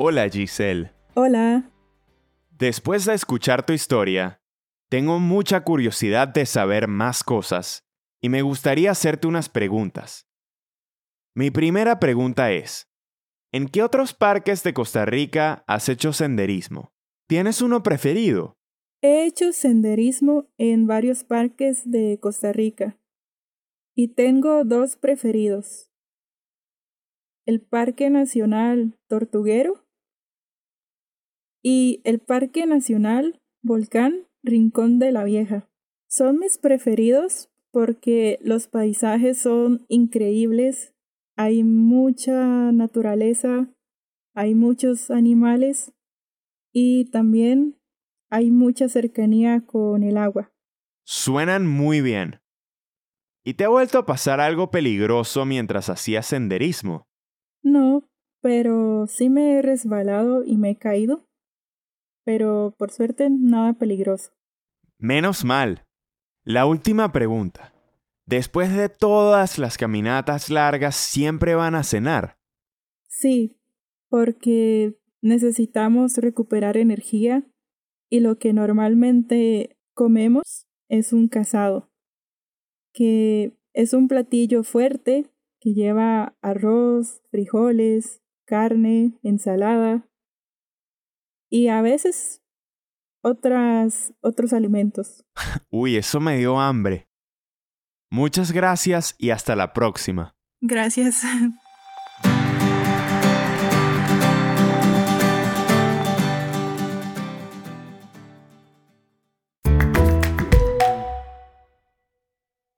Hola Giselle. Hola. Después de escuchar tu historia, tengo mucha curiosidad de saber más cosas y me gustaría hacerte unas preguntas. Mi primera pregunta es, ¿en qué otros parques de Costa Rica has hecho senderismo? ¿Tienes uno preferido? He hecho senderismo en varios parques de Costa Rica y tengo dos preferidos. El Parque Nacional Tortuguero y el Parque Nacional Volcán Rincón de la Vieja. Son mis preferidos porque los paisajes son increíbles, hay mucha naturaleza, hay muchos animales y también hay mucha cercanía con el agua. Suenan muy bien. ¿Y te ha vuelto a pasar algo peligroso mientras hacías senderismo? No, pero sí me he resbalado y me he caído. Pero por suerte nada peligroso. Menos mal. La última pregunta. Después de todas las caminatas largas, ¿siempre van a cenar? Sí, porque necesitamos recuperar energía y lo que normalmente comemos es un casado, que es un platillo fuerte que lleva arroz, frijoles, carne, ensalada y a veces otras, otros alimentos. Uy, eso me dio hambre. Muchas gracias y hasta la próxima. Gracias.